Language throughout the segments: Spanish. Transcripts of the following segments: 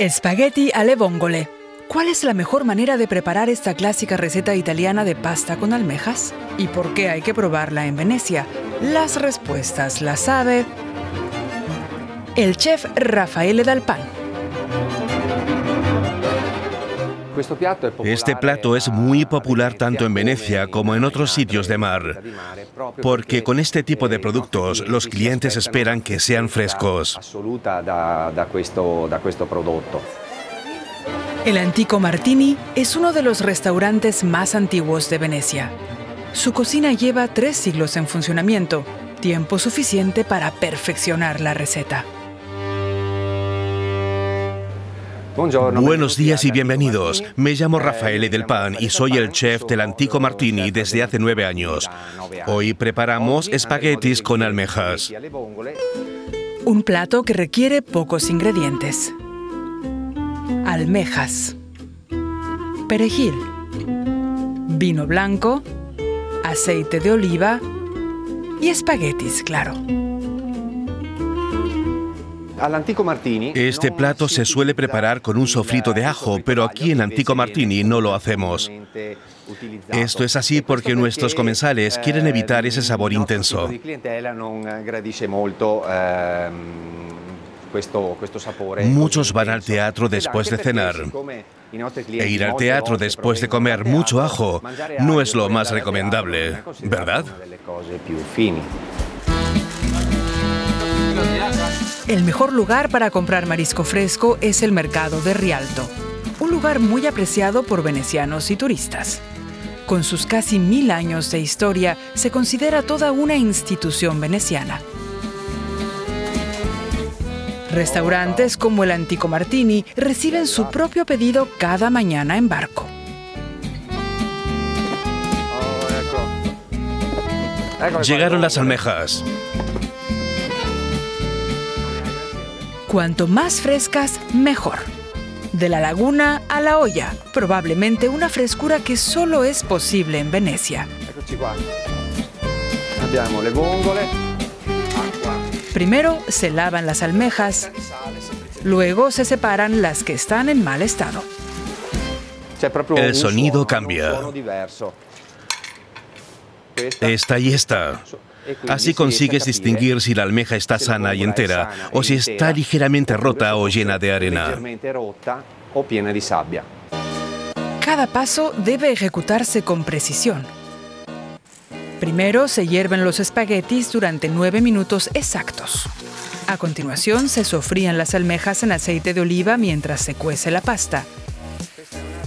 Spaghetti alle vongole. ¿Cuál es la mejor manera de preparar esta clásica receta italiana de pasta con almejas? ¿Y por qué hay que probarla en Venecia? Las respuestas las sabe el chef Raffaele Dalpan. Este plato es muy popular tanto en Venecia como en otros sitios de mar, porque con este tipo de productos los clientes esperan que sean frescos. El Antico Martini es uno de los restaurantes más antiguos de Venecia. Su cocina lleva tres siglos en funcionamiento, tiempo suficiente para perfeccionar la receta. Buenos días y bienvenidos. Me llamo Rafaele Del Pan y soy el chef del Antico Martini desde hace nueve años. Hoy preparamos espaguetis con almejas. Un plato que requiere pocos ingredientes. Almejas. Perejil. Vino blanco. Aceite de oliva. Y espaguetis, claro. Este plato se suele preparar con un sofrito de ajo, pero aquí en Antico Martini no lo hacemos. Esto es así porque nuestros comensales quieren evitar ese sabor intenso. Muchos van al teatro después de cenar. E ir al teatro después de comer mucho ajo no es lo más recomendable, ¿verdad? El mejor lugar para comprar marisco fresco es el mercado de Rialto, un lugar muy apreciado por venecianos y turistas. Con sus casi mil años de historia, se considera toda una institución veneciana. Restaurantes como el Antico Martini reciben su propio pedido cada mañana en barco. Llegaron las almejas. Cuanto más frescas, mejor. De la laguna a la olla, probablemente una frescura que solo es posible en Venecia. Primero se lavan las almejas, luego se separan las que están en mal estado. El sonido cambia. Esta y esta. Así consigues distinguir si la almeja está sana y entera o si está ligeramente rota o llena de arena. Cada paso debe ejecutarse con precisión. Primero se hierven los espaguetis durante nueve minutos exactos. A continuación se sofrían las almejas en aceite de oliva mientras se cuece la pasta.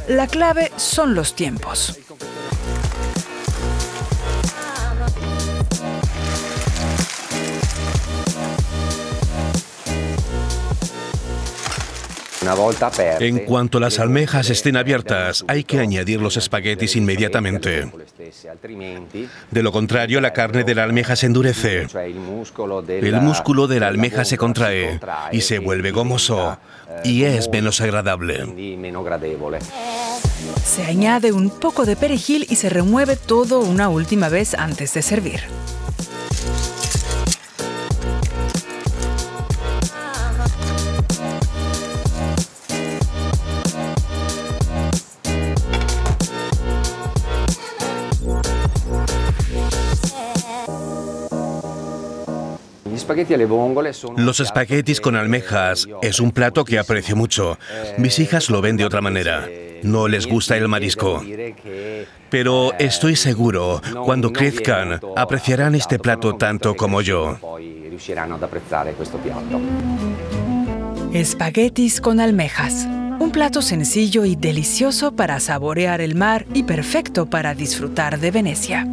La clave son los tiempos. En cuanto las almejas estén abiertas, hay que añadir los espaguetis inmediatamente. De lo contrario, la carne de la almeja se endurece. El músculo de la almeja se contrae y se vuelve gomoso y es menos agradable. Se añade un poco de perejil y se remueve todo una última vez antes de servir. Los espaguetis con almejas es un plato que aprecio mucho. Mis hijas lo ven de otra manera. No les gusta el marisco. Pero estoy seguro, cuando crezcan, apreciarán este plato tanto como yo. Espaguetis con almejas. Un plato sencillo y delicioso para saborear el mar y perfecto para disfrutar de Venecia.